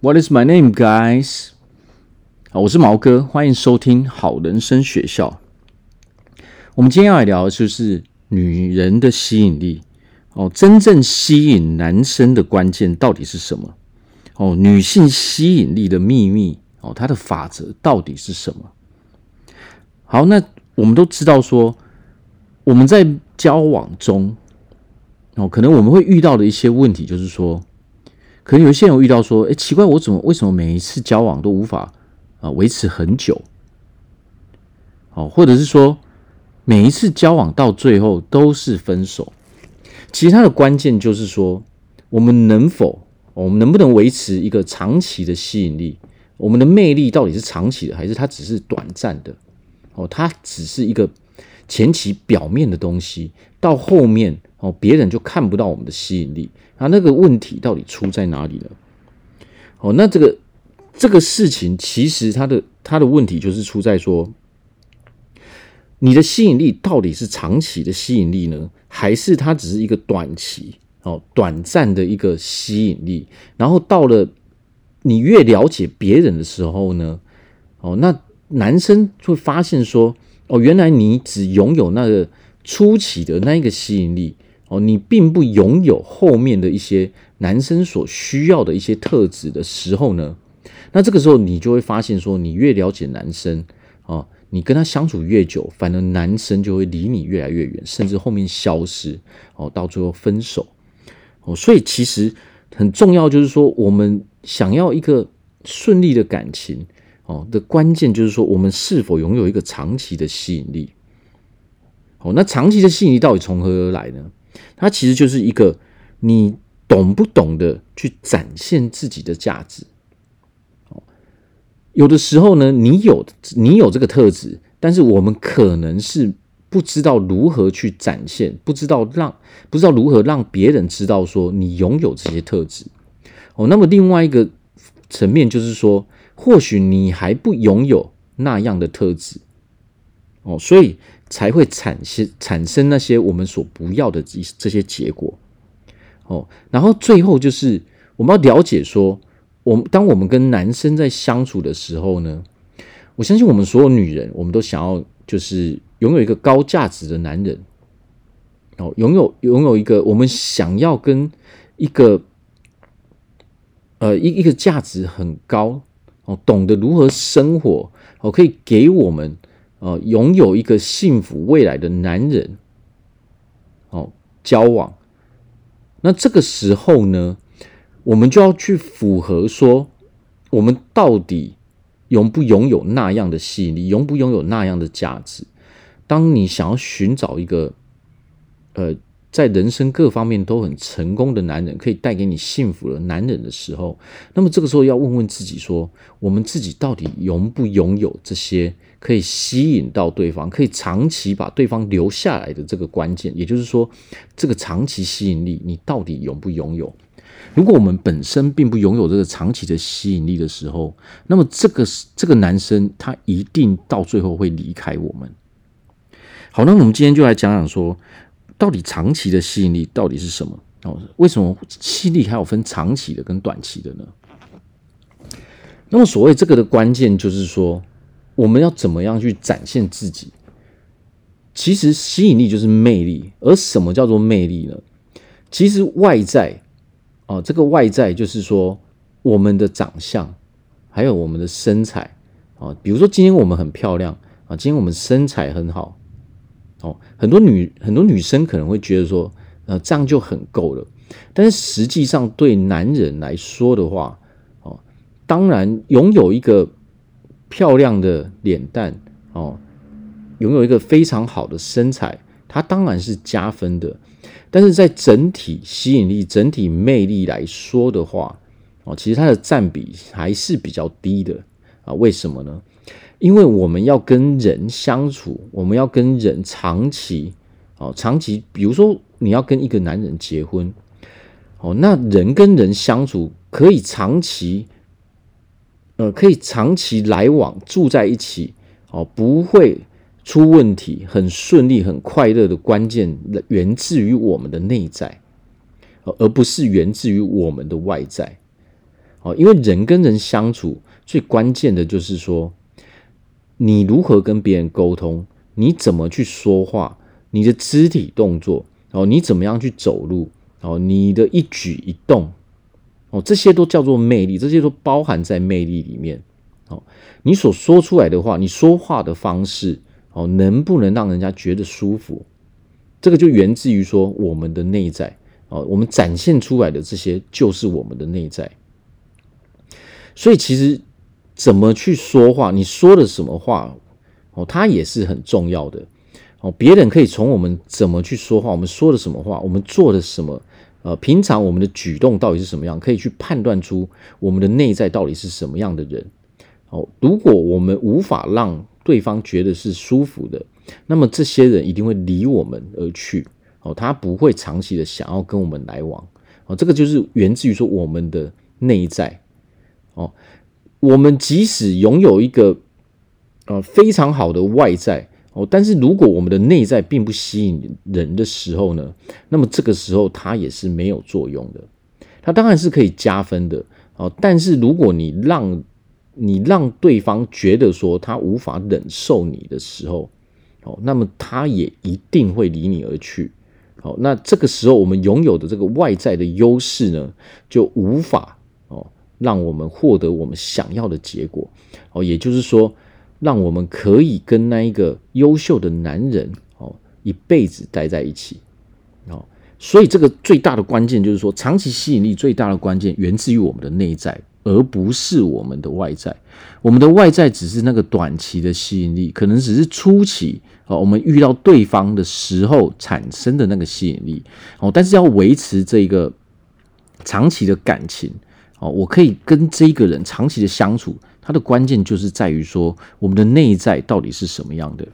What is my name, guys？好，我是毛哥，欢迎收听好人生学校。我们今天要来聊的就是女人的吸引力哦，真正吸引男生的关键到底是什么？哦，女性吸引力的秘密哦，它的法则到底是什么？好，那我们都知道说，我们在交往中哦，可能我们会遇到的一些问题，就是说。可能有些人会遇到说：“哎，奇怪，我怎么为什么每一次交往都无法啊维持很久？哦，或者是说每一次交往到最后都是分手？其实它的关键就是说，我们能否，我们能不能维持一个长期的吸引力？我们的魅力到底是长期的，还是它只是短暂的？哦，它只是一个前期表面的东西，到后面。”哦，别人就看不到我们的吸引力，那那个问题到底出在哪里呢？哦，那这个这个事情其实它的它的问题就是出在说，你的吸引力到底是长期的吸引力呢，还是它只是一个短期哦短暂的一个吸引力？然后到了你越了解别人的时候呢，哦，那男生会发现说，哦，原来你只拥有那个初期的那一个吸引力。哦，你并不拥有后面的一些男生所需要的一些特质的时候呢，那这个时候你就会发现说，你越了解男生哦，你跟他相处越久，反而男生就会离你越来越远，甚至后面消失哦，到最后分手哦。所以其实很重要，就是说我们想要一个顺利的感情哦的关键，就是说我们是否拥有一个长期的吸引力。哦，那长期的吸引力到底从何而来呢？它其实就是一个你懂不懂得去展现自己的价值。有的时候呢，你有你有这个特质，但是我们可能是不知道如何去展现，不知道让不知道如何让别人知道说你拥有这些特质。哦，那么另外一个层面就是说，或许你还不拥有那样的特质。哦，所以。才会产生产生那些我们所不要的这这些结果，哦，然后最后就是我们要了解说，我们当我们跟男生在相处的时候呢，我相信我们所有女人，我们都想要就是拥有一个高价值的男人，哦，拥有拥有一个我们想要跟一个呃一一个价值很高哦，懂得如何生活哦，可以给我们。哦，拥有一个幸福未来的男人，哦，交往，那这个时候呢，我们就要去符合说，我们到底拥不拥有那样的吸引力，拥不拥有那样的价值？当你想要寻找一个，呃。在人生各方面都很成功的男人，可以带给你幸福的男人的时候，那么这个时候要问问自己说：我们自己到底拥不拥有这些可以吸引到对方，可以长期把对方留下来的这个关键？也就是说，这个长期吸引力你到底拥不拥有？如果我们本身并不拥有这个长期的吸引力的时候，那么这个这个男生他一定到最后会离开我们。好，那我们今天就来讲讲说。到底长期的吸引力到底是什么？哦，为什么吸引力还有分长期的跟短期的呢？那么所谓这个的关键就是说，我们要怎么样去展现自己？其实吸引力就是魅力，而什么叫做魅力呢？其实外在哦，这个外在就是说我们的长相，还有我们的身材啊，比如说今天我们很漂亮啊，今天我们身材很好。哦，很多女很多女生可能会觉得说，呃，这样就很够了。但是实际上，对男人来说的话，哦，当然拥有一个漂亮的脸蛋，哦，拥有一个非常好的身材，它当然是加分的。但是在整体吸引力、整体魅力来说的话，哦，其实它的占比还是比较低的啊。为什么呢？因为我们要跟人相处，我们要跟人长期，哦，长期，比如说你要跟一个男人结婚，哦，那人跟人相处可以长期，呃，可以长期来往住在一起，哦，不会出问题，很顺利、很快乐的关键源自于我们的内在，而不是源自于我们的外在。哦，因为人跟人相处最关键的就是说，你如何跟别人沟通，你怎么去说话，你的肢体动作，哦，你怎么样去走路，哦，你的一举一动，哦，这些都叫做魅力，这些都包含在魅力里面。哦，你所说出来的话，你说话的方式，哦，能不能让人家觉得舒服？这个就源自于说我们的内在。哦，我们展现出来的这些就是我们的内在。所以其实怎么去说话，你说的什么话，哦，它也是很重要的。哦，别人可以从我们怎么去说话，我们说的什么话，我们做的什么，呃，平常我们的举动到底是什么样，可以去判断出我们的内在到底是什么样的人。哦，如果我们无法让对方觉得是舒服的，那么这些人一定会离我们而去。哦，他不会长期的想要跟我们来往。哦，这个就是源自于说我们的内在。哦，我们即使拥有一个呃非常好的外在，哦，但是如果我们的内在并不吸引人的时候呢，那么这个时候它也是没有作用的。它当然是可以加分的。哦，但是如果你让你让对方觉得说他无法忍受你的时候，哦，那么他也一定会离你而去。好，那这个时候我们拥有的这个外在的优势呢，就无法哦让我们获得我们想要的结果哦，也就是说，让我们可以跟那一个优秀的男人哦一辈子待在一起哦。所以这个最大的关键就是说，长期吸引力最大的关键源自于我们的内在，而不是我们的外在。我们的外在只是那个短期的吸引力，可能只是初期。哦，我们遇到对方的时候产生的那个吸引力哦，但是要维持这个长期的感情哦，我可以跟这个人长期的相处，它的关键就是在于说我们的内在到底是什么样的。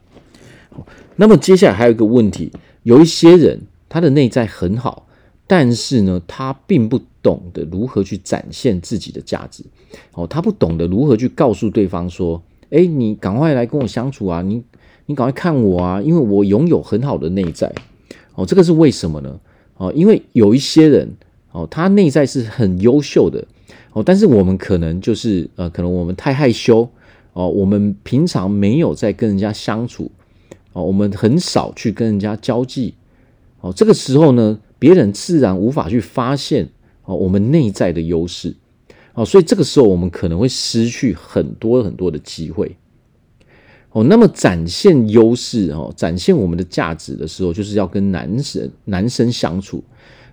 那么接下来还有一个问题，有一些人他的内在很好，但是呢，他并不懂得如何去展现自己的价值哦，他不懂得如何去告诉对方说，哎，你赶快来跟我相处啊，你。你赶快看我啊！因为我拥有很好的内在哦，这个是为什么呢？哦，因为有一些人哦，他内在是很优秀的哦，但是我们可能就是呃，可能我们太害羞哦，我们平常没有在跟人家相处哦，我们很少去跟人家交际哦，这个时候呢，别人自然无法去发现哦，我们内在的优势哦，所以这个时候我们可能会失去很多很多的机会。哦，那么展现优势哦，展现我们的价值的时候，就是要跟男生男生相处。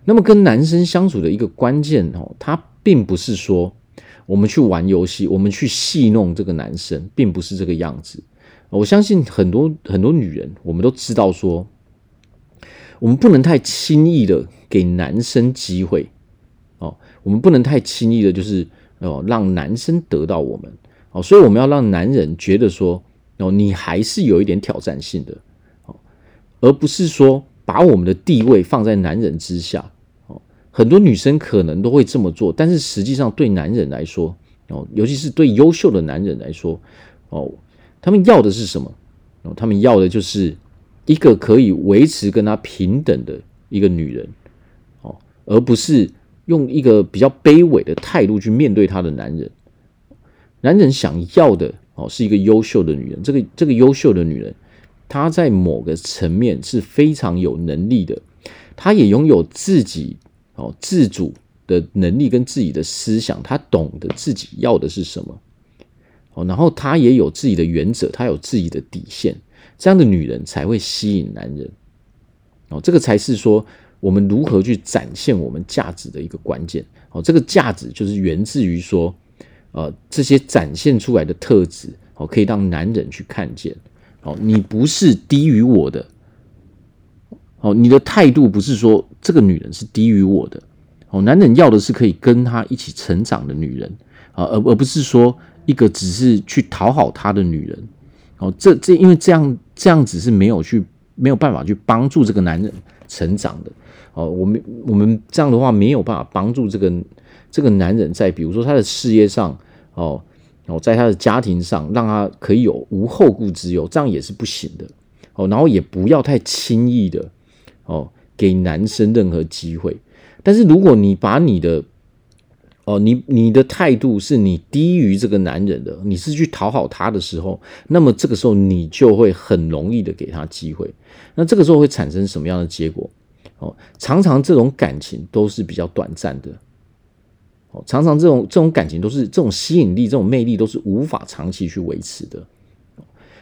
那么跟男生相处的一个关键哦，他并不是说我们去玩游戏，我们去戏弄这个男生，并不是这个样子。我相信很多很多女人，我们都知道说，我们不能太轻易的给男生机会哦，我们不能太轻易的，就是哦让男生得到我们哦，所以我们要让男人觉得说。哦，你还是有一点挑战性的，哦，而不是说把我们的地位放在男人之下，很多女生可能都会这么做，但是实际上对男人来说，哦，尤其是对优秀的男人来说，哦，他们要的是什么？哦，他们要的就是一个可以维持跟他平等的一个女人，哦，而不是用一个比较卑微的态度去面对他的男人。男人想要的。哦，是一个优秀的女人。这个这个优秀的女人，她在某个层面是非常有能力的，她也拥有自己哦自主的能力跟自己的思想，她懂得自己要的是什么。哦，然后她也有自己的原则，她有自己的底线。这样的女人才会吸引男人。哦，这个才是说我们如何去展现我们价值的一个关键。哦，这个价值就是源自于说。呃，这些展现出来的特质，哦，可以让男人去看见，哦，你不是低于我的，哦，你的态度不是说这个女人是低于我的，哦，男人要的是可以跟他一起成长的女人，啊，而而不是说一个只是去讨好他的女人，哦，这这因为这样这样子是没有去没有办法去帮助这个男人成长的，哦，我们我们这样的话没有办法帮助这个。这个男人在比如说他的事业上，哦哦，在他的家庭上，让他可以有无后顾之忧，这样也是不行的，哦，然后也不要太轻易的，哦，给男生任何机会。但是如果你把你的，哦，你你的态度是你低于这个男人的，你是去讨好他的时候，那么这个时候你就会很容易的给他机会。那这个时候会产生什么样的结果？哦，常常这种感情都是比较短暂的。哦，常常这种这种感情都是这种吸引力、这种魅力都是无法长期去维持的，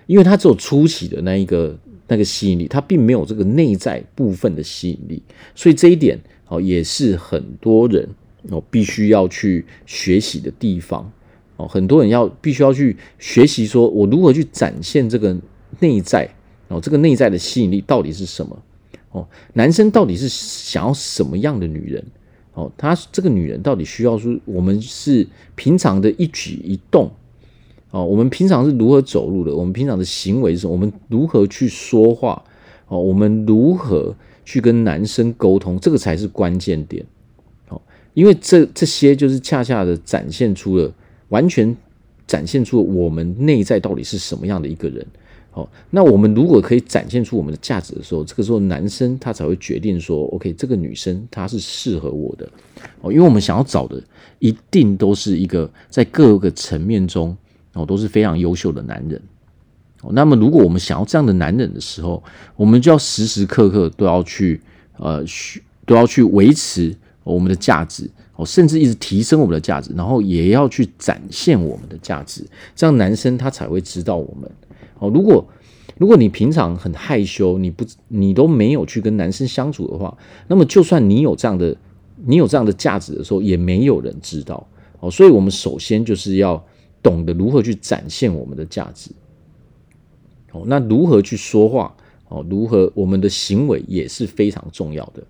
因为它只有初期的那一个那个吸引力，它并没有这个内在部分的吸引力，所以这一点哦也是很多人。哦，必须要去学习的地方哦，很多人要必须要去学习，说我如何去展现这个内在哦，这个内在的吸引力到底是什么？哦，男生到底是想要什么样的女人？哦，他这个女人到底需要说，我们是平常的一举一动哦，我们平常是如何走路的？我们平常的行为是什么？我们如何去说话？哦，我们如何去跟男生沟通？这个才是关键点。因为这这些就是恰恰的展现出了，完全展现出了我们内在到底是什么样的一个人。好，那我们如果可以展现出我们的价值的时候，这个时候男生他才会决定说，OK，这个女生她是适合我的。哦，因为我们想要找的一定都是一个在各个层面中哦都是非常优秀的男人。哦，那么如果我们想要这样的男人的时候，我们就要时时刻刻都要去呃去都要去维持。我们的价值哦，甚至一直提升我们的价值，然后也要去展现我们的价值，这样男生他才会知道我们哦。如果如果你平常很害羞，你不你都没有去跟男生相处的话，那么就算你有这样的你有这样的价值的时候，也没有人知道哦。所以，我们首先就是要懂得如何去展现我们的价值哦。那如何去说话哦？如何我们的行为也是非常重要的。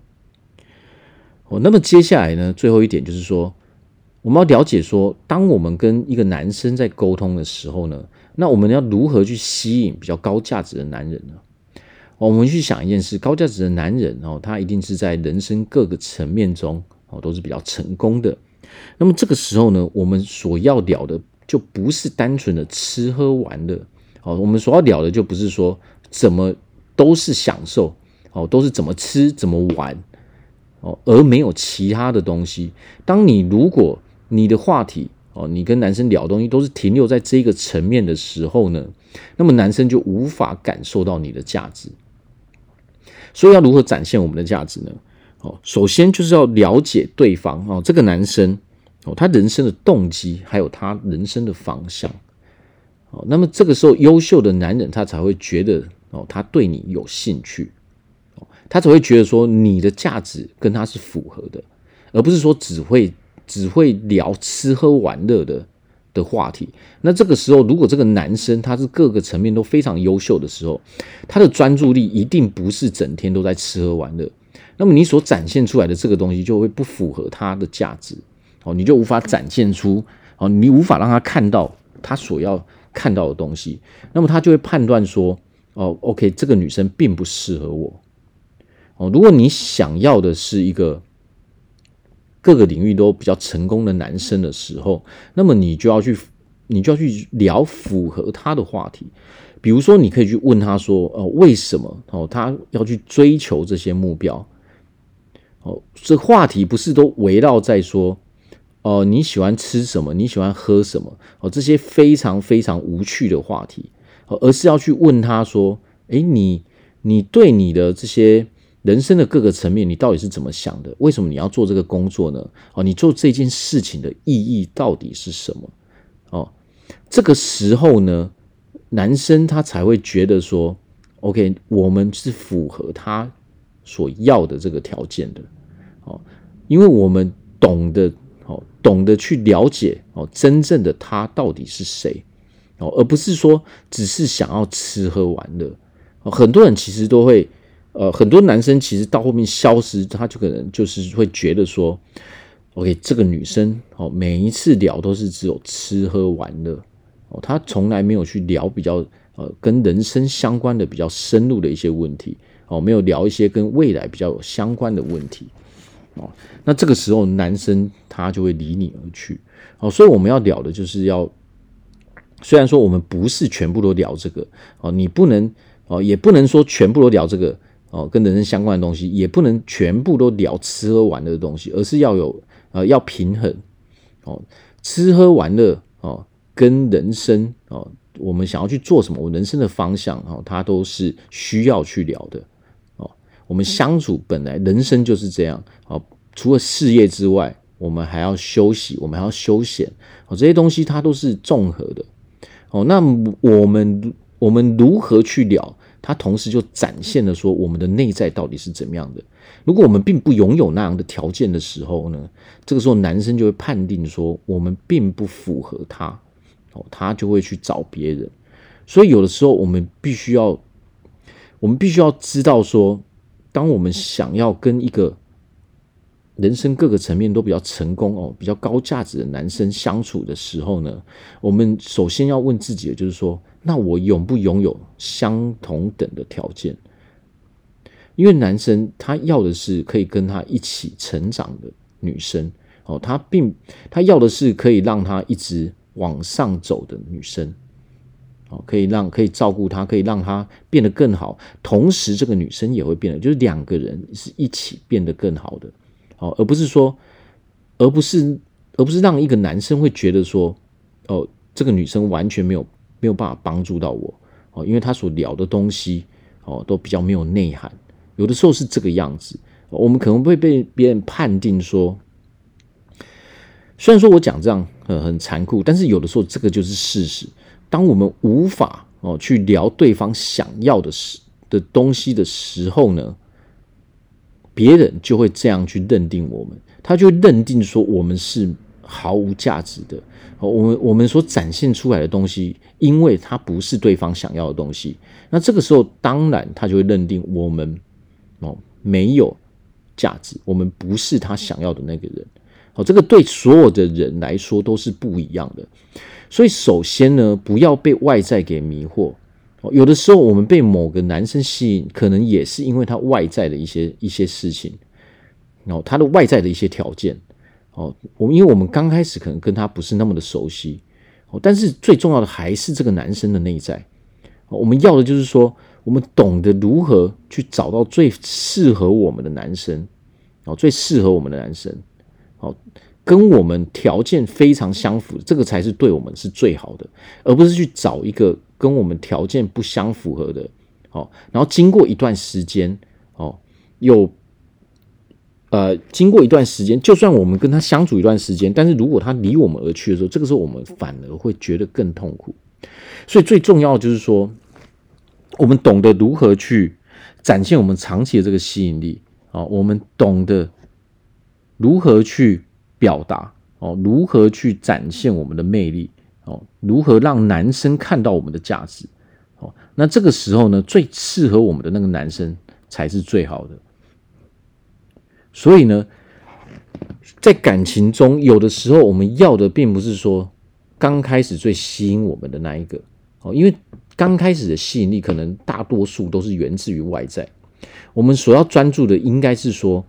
哦，那么接下来呢，最后一点就是说，我们要了解说，当我们跟一个男生在沟通的时候呢，那我们要如何去吸引比较高价值的男人呢？我们去想一件事，高价值的男人哦，他一定是在人生各个层面中哦都是比较成功的。那么这个时候呢，我们所要聊的就不是单纯的吃喝玩乐哦，我们所要聊的就不是说怎么都是享受哦，都是怎么吃怎么玩。哦，而没有其他的东西。当你如果你的话题哦，你跟男生聊东西都是停留在这个层面的时候呢，那么男生就无法感受到你的价值。所以要如何展现我们的价值呢？哦，首先就是要了解对方哦，这个男生哦，他人生的动机还有他人生的方向。哦，那么这个时候优秀的男人他才会觉得哦，他对你有兴趣。他才会觉得说你的价值跟他是符合的，而不是说只会只会聊吃喝玩乐的的话题。那这个时候，如果这个男生他是各个层面都非常优秀的时候，他的专注力一定不是整天都在吃喝玩乐。那么你所展现出来的这个东西就会不符合他的价值，哦，你就无法展现出哦，你无法让他看到他所要看到的东西。那么他就会判断说，哦，OK，这个女生并不适合我。哦，如果你想要的是一个各个领域都比较成功的男生的时候，那么你就要去，你就要去聊符合他的话题。比如说，你可以去问他说：“哦，为什么？哦，他要去追求这些目标？哦，这话题不是都围绕在说，哦，你喜欢吃什么？你喜欢喝什么？哦，这些非常非常无趣的话题，而是要去问他说：诶，你你对你的这些。”人生的各个层面，你到底是怎么想的？为什么你要做这个工作呢？哦，你做这件事情的意义到底是什么？哦，这个时候呢，男生他才会觉得说，OK，我们是符合他所要的这个条件的。哦，因为我们懂得哦，懂得去了解哦，真正的他到底是谁？哦，而不是说只是想要吃喝玩乐。哦，很多人其实都会。呃，很多男生其实到后面消失，他就可能就是会觉得说，OK，这个女生哦，每一次聊都是只有吃喝玩乐哦，他从来没有去聊比较呃跟人生相关的比较深入的一些问题哦，没有聊一些跟未来比较有相关的问题哦，那这个时候男生他就会离你而去哦，所以我们要聊的就是要，虽然说我们不是全部都聊这个哦，你不能哦，也不能说全部都聊这个。哦，跟人生相关的东西也不能全部都聊吃喝玩乐的东西，而是要有呃要平衡哦，吃喝玩乐哦，跟人生哦，我们想要去做什么，我人生的方向哦，它都是需要去聊的。我们相处本来人生就是这样哦，除了事业之外，我们还要休息，我们还要休闲哦，这些东西它都是综合的哦。那我们我们如何去聊？它同时就展现了说，我们的内在到底是怎么样的。如果我们并不拥有那样的条件的时候呢，这个时候男生就会判定说，我们并不符合他，哦，他就会去找别人。所以有的时候我们必须要，我们必须要知道说，当我们想要跟一个人生各个层面都比较成功哦，比较高价值的男生相处的时候呢，我们首先要问自己的就是说，那我拥不拥有相同等的条件？因为男生他要的是可以跟他一起成长的女生哦，他并他要的是可以让他一直往上走的女生哦，可以让可以照顾他，可以让他变得更好，同时这个女生也会变得，就是两个人是一起变得更好的哦，而不是说，而不是而不是让一个男生会觉得说，哦，这个女生完全没有。没有办法帮助到我哦，因为她所聊的东西哦都比较没有内涵，有的时候是这个样子，我们可能会被别人判定说，虽然说我讲这样很很残酷，但是有的时候这个就是事实。当我们无法哦去聊对方想要的时的东西的时候呢，别人就会这样去认定我们，他就认定说我们是毫无价值的。我们我们所展现出来的东西，因为它不是对方想要的东西，那这个时候当然他就会认定我们哦没有价值，我们不是他想要的那个人。这个对所有的人来说都是不一样的。所以首先呢，不要被外在给迷惑。哦，有的时候我们被某个男生吸引，可能也是因为他外在的一些一些事情，哦，他的外在的一些条件。哦，我们因为我们刚开始可能跟他不是那么的熟悉，哦，但是最重要的还是这个男生的内在。我们要的就是说，我们懂得如何去找到最适合我们的男生，哦，最适合我们的男生，哦，跟我们条件非常相符，这个才是对我们是最好的，而不是去找一个跟我们条件不相符合的，哦，然后经过一段时间，哦，有。呃，经过一段时间，就算我们跟他相处一段时间，但是如果他离我们而去的时候，这个时候我们反而会觉得更痛苦。所以最重要的就是说，我们懂得如何去展现我们长期的这个吸引力啊，我们懂得如何去表达哦，如何去展现我们的魅力哦，如何让男生看到我们的价值哦，那这个时候呢，最适合我们的那个男生才是最好的。所以呢，在感情中，有的时候我们要的并不是说刚开始最吸引我们的那一个哦，因为刚开始的吸引力可能大多数都是源自于外在。我们所要专注的应该是说，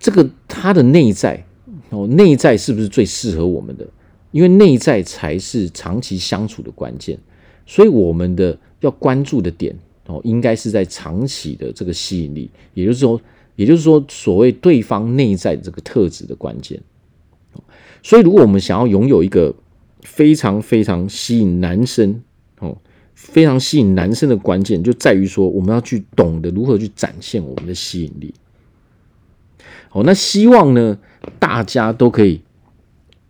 这个他的内在哦，内在是不是最适合我们的？因为内在才是长期相处的关键。所以我们的要关注的点哦，应该是在长期的这个吸引力，也就是说。也就是说，所谓对方内在这个特质的关键。所以，如果我们想要拥有一个非常非常吸引男生哦，非常吸引男生的关键，就在于说，我们要去懂得如何去展现我们的吸引力。好，那希望呢，大家都可以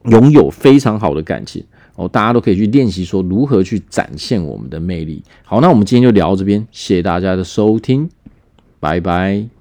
拥有非常好的感情哦，大家都可以去练习说如何去展现我们的魅力。好，那我们今天就聊到这边，谢谢大家的收听，拜拜。